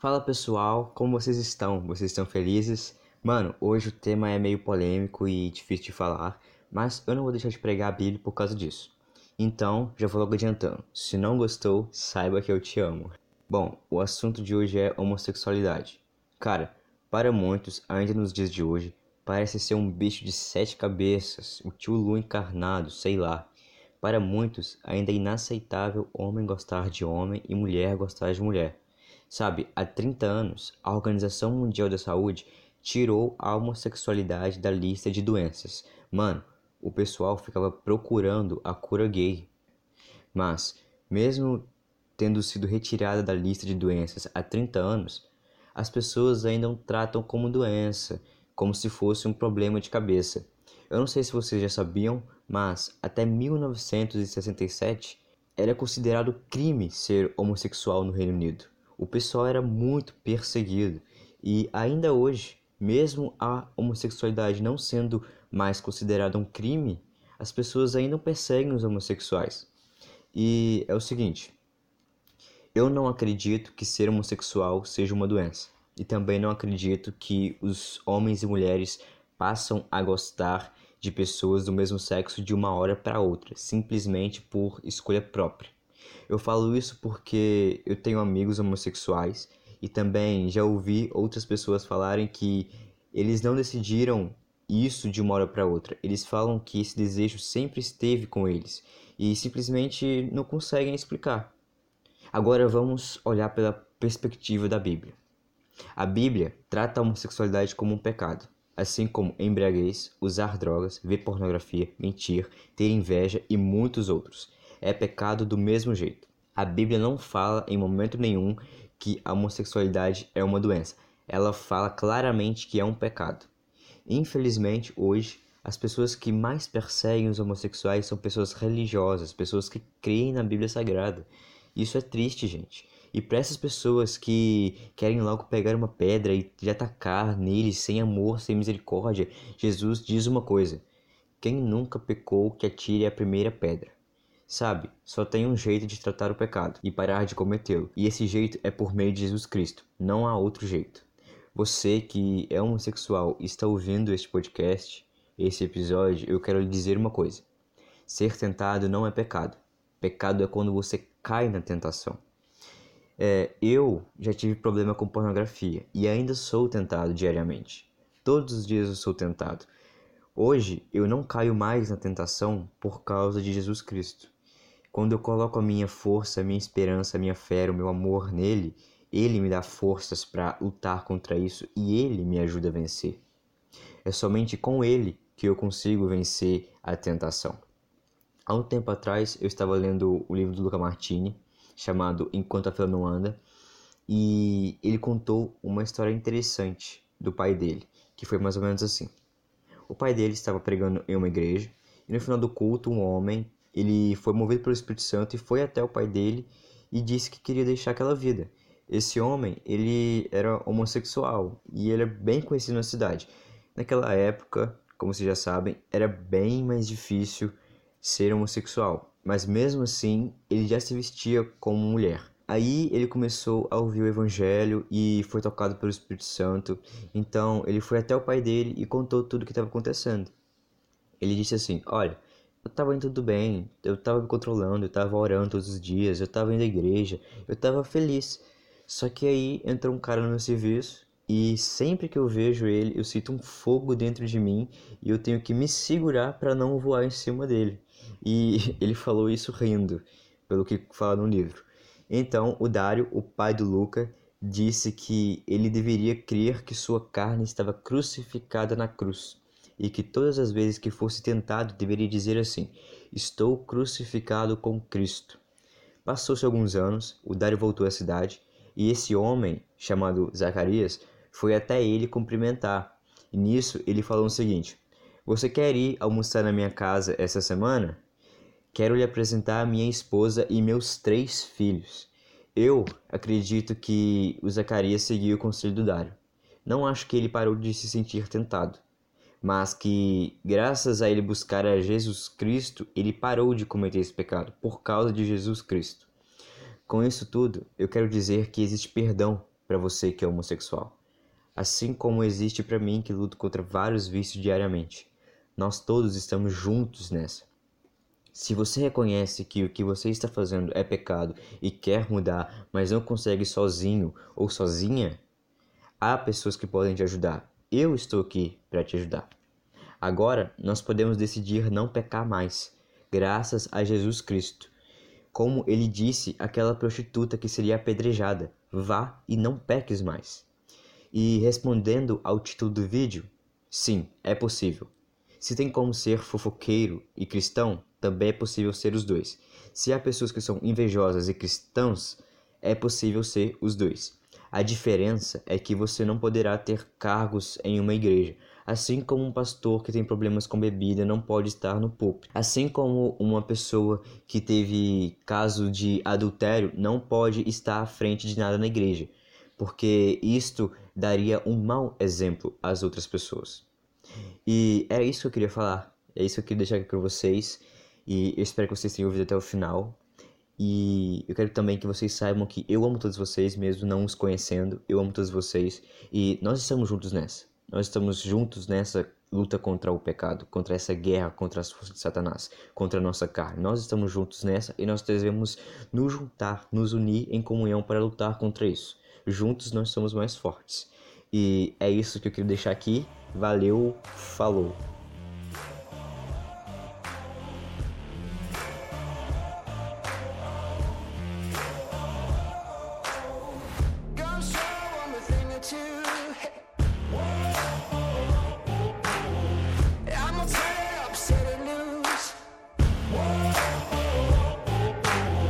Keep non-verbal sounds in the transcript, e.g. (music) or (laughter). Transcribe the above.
Fala pessoal, como vocês estão? Vocês estão felizes? Mano, hoje o tema é meio polêmico e difícil de falar, mas eu não vou deixar de pregar a Bíblia por causa disso. Então, já vou logo adiantando. Se não gostou, saiba que eu te amo. Bom, o assunto de hoje é homossexualidade. Cara, para muitos, ainda nos dias de hoje, parece ser um bicho de sete cabeças, o tio Lu encarnado, sei lá. Para muitos, ainda é inaceitável homem gostar de homem e mulher gostar de mulher. Sabe, há 30 anos, a Organização Mundial da Saúde tirou a homossexualidade da lista de doenças. Mano, o pessoal ficava procurando a cura gay. Mas, mesmo tendo sido retirada da lista de doenças há 30 anos, as pessoas ainda tratam como doença, como se fosse um problema de cabeça. Eu não sei se vocês já sabiam, mas até 1967 era considerado crime ser homossexual no Reino Unido. O pessoal era muito perseguido e ainda hoje, mesmo a homossexualidade não sendo mais considerada um crime, as pessoas ainda perseguem os homossexuais. E é o seguinte, eu não acredito que ser homossexual seja uma doença. E também não acredito que os homens e mulheres passam a gostar de pessoas do mesmo sexo de uma hora para outra, simplesmente por escolha própria. Eu falo isso porque eu tenho amigos homossexuais e também já ouvi outras pessoas falarem que eles não decidiram isso de uma hora para outra. Eles falam que esse desejo sempre esteve com eles e simplesmente não conseguem explicar. Agora vamos olhar pela perspectiva da Bíblia. A Bíblia trata a homossexualidade como um pecado assim como embriaguez, usar drogas, ver pornografia, mentir, ter inveja e muitos outros. É pecado do mesmo jeito. A Bíblia não fala em momento nenhum que a homossexualidade é uma doença. Ela fala claramente que é um pecado. Infelizmente, hoje, as pessoas que mais perseguem os homossexuais são pessoas religiosas, pessoas que creem na Bíblia Sagrada. Isso é triste, gente. E para essas pessoas que querem logo pegar uma pedra e atacar neles sem amor, sem misericórdia, Jesus diz uma coisa: quem nunca pecou que atire a primeira pedra. Sabe, só tem um jeito de tratar o pecado e parar de cometê-lo, e esse jeito é por meio de Jesus Cristo, não há outro jeito. Você que é homossexual e está ouvindo este podcast, esse episódio, eu quero lhe dizer uma coisa: ser tentado não é pecado. Pecado é quando você cai na tentação. É, eu já tive problema com pornografia e ainda sou tentado diariamente. Todos os dias eu sou tentado. Hoje eu não caio mais na tentação por causa de Jesus Cristo. Quando eu coloco a minha força, a minha esperança, a minha fé, o meu amor nele, ele me dá forças para lutar contra isso e ele me ajuda a vencer. É somente com ele que eu consigo vencer a tentação. Há um tempo atrás eu estava lendo o livro do Luca Martini chamado Enquanto a Fila Não Anda, e ele contou uma história interessante do pai dele, que foi mais ou menos assim. O pai dele estava pregando em uma igreja, e no final do culto, um homem, ele foi movido pelo Espírito Santo e foi até o pai dele e disse que queria deixar aquela vida. Esse homem, ele era homossexual e ele é bem conhecido na cidade. Naquela época, como vocês já sabem, era bem mais difícil ser homossexual mas mesmo assim ele já se vestia como mulher. Aí ele começou a ouvir o evangelho e foi tocado pelo Espírito Santo. Então ele foi até o pai dele e contou tudo o que estava acontecendo. Ele disse assim: Olha, eu estava indo tudo bem, eu estava me controlando, eu estava orando todos os dias, eu estava indo à igreja, eu estava feliz. Só que aí entrou um cara no meu serviço e sempre que eu vejo ele, eu sinto um fogo dentro de mim e eu tenho que me segurar para não voar em cima dele. E (laughs) ele falou isso rindo, pelo que fala no livro. Então, o Dário, o pai do Luca, disse que ele deveria crer que sua carne estava crucificada na cruz e que todas as vezes que fosse tentado deveria dizer assim: Estou crucificado com Cristo. Passou-se alguns anos, o Dário voltou à cidade e esse homem, chamado Zacarias, foi até ele cumprimentar. E nisso ele falou o seguinte: Você quer ir almoçar na minha casa essa semana? Quero lhe apresentar minha esposa e meus três filhos. Eu acredito que o Zacarias seguiu o conselho do Dário. Não acho que ele parou de se sentir tentado, mas que, graças a ele buscar a Jesus Cristo, ele parou de cometer esse pecado por causa de Jesus Cristo. Com isso tudo, eu quero dizer que existe perdão para você que é homossexual. Assim como existe para mim que luto contra vários vícios diariamente. Nós todos estamos juntos nessa. Se você reconhece que o que você está fazendo é pecado e quer mudar, mas não consegue sozinho ou sozinha, há pessoas que podem te ajudar. Eu estou aqui para te ajudar. Agora nós podemos decidir não pecar mais, graças a Jesus Cristo. Como ele disse àquela prostituta que seria apedrejada: vá e não peques mais. E respondendo ao título do vídeo, sim, é possível. Se tem como ser fofoqueiro e cristão, também é possível ser os dois. Se há pessoas que são invejosas e cristãos, é possível ser os dois. A diferença é que você não poderá ter cargos em uma igreja, assim como um pastor que tem problemas com bebida não pode estar no púlpito, assim como uma pessoa que teve caso de adultério não pode estar à frente de nada na igreja, porque isto daria um mau exemplo às outras pessoas. E era isso que eu queria falar. É isso que eu queria deixar aqui para vocês. E eu espero que vocês tenham ouvido até o final. E eu quero também que vocês saibam que eu amo todos vocês, mesmo não os conhecendo. Eu amo todos vocês. E nós estamos juntos nessa. Nós estamos juntos nessa luta contra o pecado, contra essa guerra contra as forças de Satanás, contra a nossa carne. Nós estamos juntos nessa e nós devemos nos juntar, nos unir em comunhão para lutar contra isso. Juntos nós somos mais fortes. E é isso que eu queria deixar aqui. Valeu, falou!